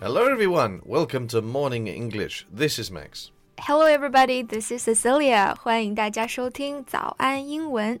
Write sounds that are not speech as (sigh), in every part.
Hello, everyone. Welcome to Morning English. This is Max. Hello, everybody. This is Cecilia. 欢迎大家收听早安英文。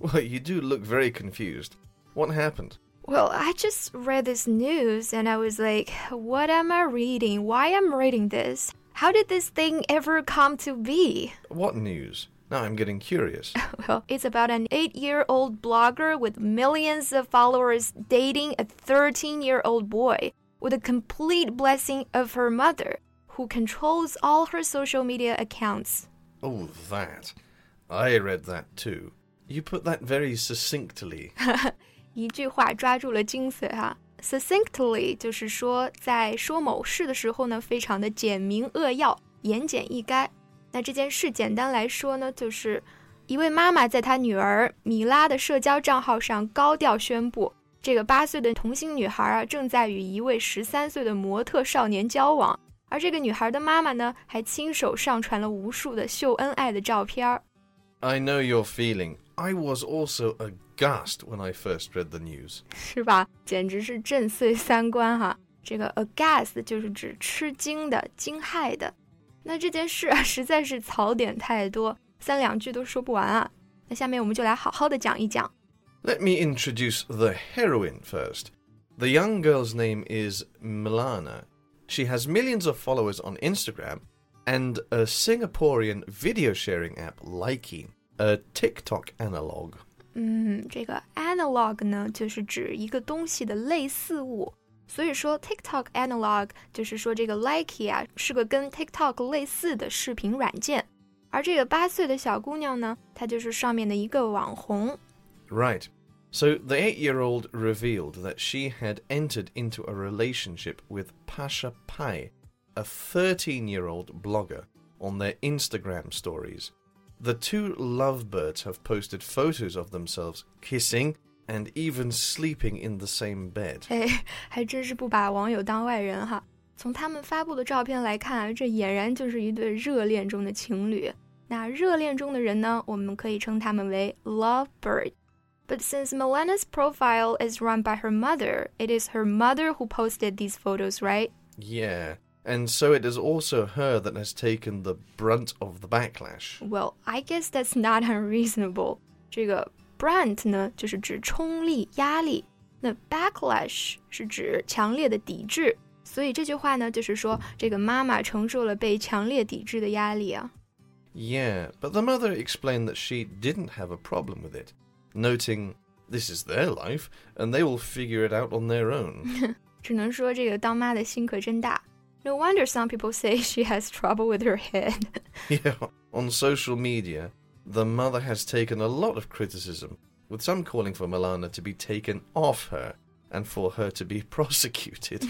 Well, you do look very confused. What happened? Well, I just read this news and I was like, what am I reading? Why am I reading this? How did this thing ever come to be? What news? Now I'm getting curious. (laughs) Well, it's about an eight year old blogger with millions of followers dating a 13 year old boy with a complete blessing of her mother, who controls all her social media accounts. Oh, that. I read that too. You put that very succinctly. 一句话抓住了精髓哈。Succinctly 就是说，在说某事的时候呢，非常的简明扼要、言简意赅。那这件事简单来说呢，就是一位妈妈在她女儿米拉的社交账号上高调宣布，这个八岁的童星女孩啊，正在与一位十三岁的模特少年交往。而这个女孩的妈妈呢，还亲手上传了无数的秀恩爱的照片儿。I know your feeling. I was also aghast when I first read the news. (laughs) 是吧？简直是震碎三观哈！这个 aghast (laughs) me introduce the heroine first. The young girl's name is Milana. She has millions of followers on Instagram and a Singaporean video sharing app, Likee a TikTok analog。嗯，这个 analog 呢，就是指一个东西的类似物。所以说 analog 就是说这个 Likee 啊，是个跟 TikTok 类似的视频软件。而这个八岁的小姑娘呢，她就是上面的一个网红。Right. So the eight year old revealed that she had entered into a relationship with Pasha Pai, a 13 year old blogger, on their Instagram stories The two lovebirds have posted photos of themselves kissing and even sleeping in the same bed. (laughs) 哎，还真是不把网友当外人哈。从他们发布的照片来看，这俨然就是一对热恋中的情侣。那热恋中的人呢，我们可以称他们为 lovebird。But since Milena's profile is run by her mother, it is her mother who posted these photos, right? Yeah. And so it is also her that has taken the brunt of the backlash. Well, I guess that's not (laughs) unreasonable. 这个 brunt 呢，就是指冲力、压力；那 backlash 是指强烈的抵制。所以这句话呢，就是说这个妈妈承受了被强烈抵制的压力啊。Yeah, but the mother explained that she didn't have a problem with it, noting this is their life and they will figure it out on their own. (laughs) 只能说这个当妈的心可真大。 No wonder some people say (laughs) she has trouble with her head. (laughs) yeah, on social media, the mother has taken a lot of criticism, with some calling for Milana to be taken off her and for her to be (laughs) prosecuted.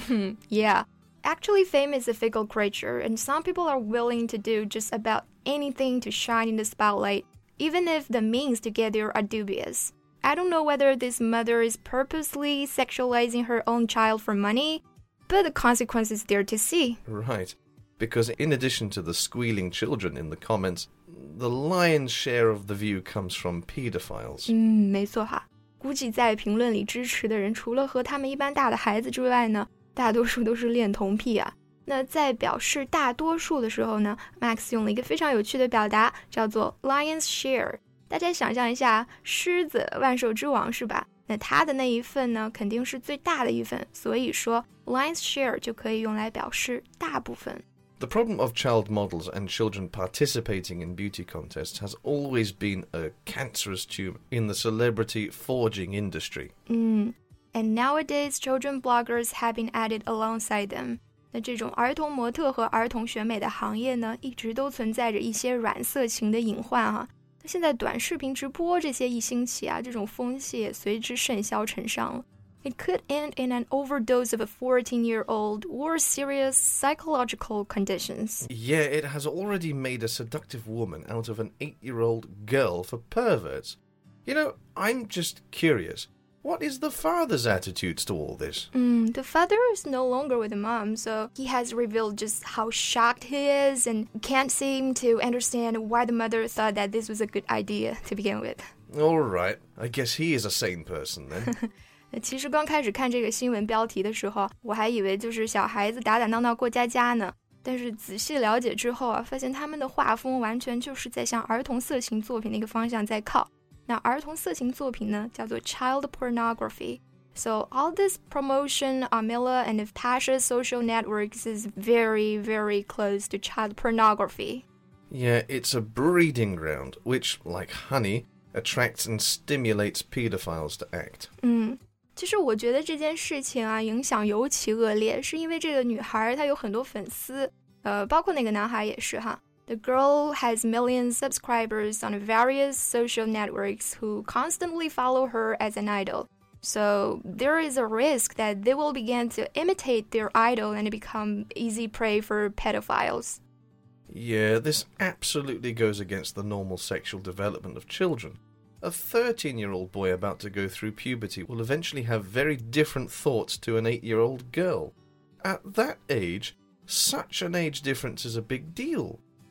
yeah. Actually, fame is a fickle creature, and some people are willing to do just about anything to shine in the spotlight, even if the means to get there are dubious. I don't know whether this mother is purposely sexualizing her own child for money but the consequence is there to see. Right. Because in addition to the squealing children in the comments, the lion's share of the view comes from pedophiles. 嗯，没错哈。估计在评论里支持的人，除了和他们一般大的孩子之外呢，大多数都是恋童癖啊。那在表示大多数的时候呢，Max 用了一个非常有趣的表达，叫做 lion's share。大家想象一下，狮子万兽之王是吧？ 那它的那一份呢，肯定是最大的一份，所以说 lion's share 就可以用来表示大部分。The problem of child models and children participating in beauty contests has always been a cancerous tumor in the celebrity forging industry. Mm. And nowadays, children bloggers have been added alongside them. 那这种儿童模特和儿童选美的行业呢，一直都存在着一些软色情的隐患哈、 啊。现在短视频直播这些一兴起啊，这种风气也随之甚嚣尘上了。 it could end in an overdose of a 14 year old or serious psychological conditions. Yeah, it has already made a seductive woman out of an eight year old girl for perverts. You know, I'm just curious. What is the father's attitudes to all this? Mm, the father is no longer with the mom, so he has revealed just how shocked he is and can't seem to understand why the mother thought that this was a good idea to begin with. All right, I guess he is a sane person then. (laughs) 其实刚开始看这个新闻标题的时候，我还以为就是小孩子打打闹闹过家家呢。但是仔细了解之后啊，发现他们的画风完全就是在向儿童色情作品那个方向在靠。 那儿童色情作品呢，叫做 child pornography。So all this promotion on Mila and Pasha's social networks is very, very close to child pornography. Yeah, it's a breeding ground, which, like honey, attracts and stimulates pedophiles to act. 嗯。其实我觉得这件事情啊，影响尤其恶劣，是因为这个女孩她有很多粉丝，呃，包括那个男孩也是哈。 The girl has millions of subscribers on various social networks who constantly follow her as an idol. So there is a risk that they will begin to imitate their idol and become easy prey for pedophiles. Yeah, this absolutely goes against the normal sexual development of children. A 13 year old boy about to go through puberty will eventually have very different thoughts to an 8 year old girl. At that age, such an age difference is a big deal.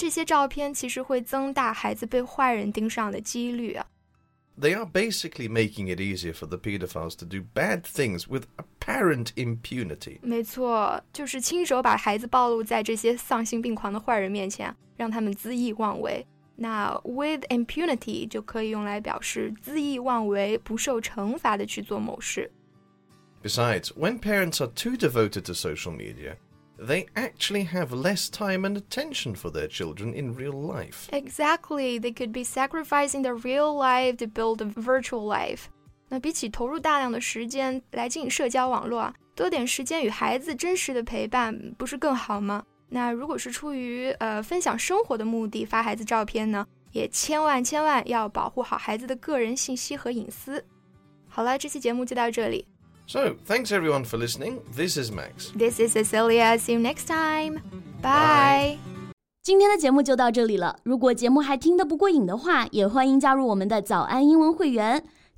这些照片其实会增大孩子被坏人盯上的几率啊。They are basically making it easier for the pedophiles to do bad things with apparent impunity. 没错，就是亲手把孩子暴露在这些丧心病狂的坏人面前，让他们恣意妄为。那 with impunity 就可以用来表示恣意妄为、不受惩罚的去做某事。Besides, when parents are too devoted to social media, they actually have less time and attention for their children in real life. Exactly, they could be sacrificing their real life to build a virtual life. 那比起投入大量的时间来经营社交网络啊，多点时间与孩子真实的陪伴，不是更好吗？那如果是出于呃分享生活的目的发孩子照片呢，也千万千万要保护好孩子的个人信息和隐私。好了，这期节目就到这里。 So, thanks everyone for listening. This is Max. This is Cecilia. See you next time. Bye. 今天的节目就到这里了。如果节目还听得不过瘾的话，也欢迎加入我们的早安英文会员。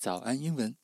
早安英文。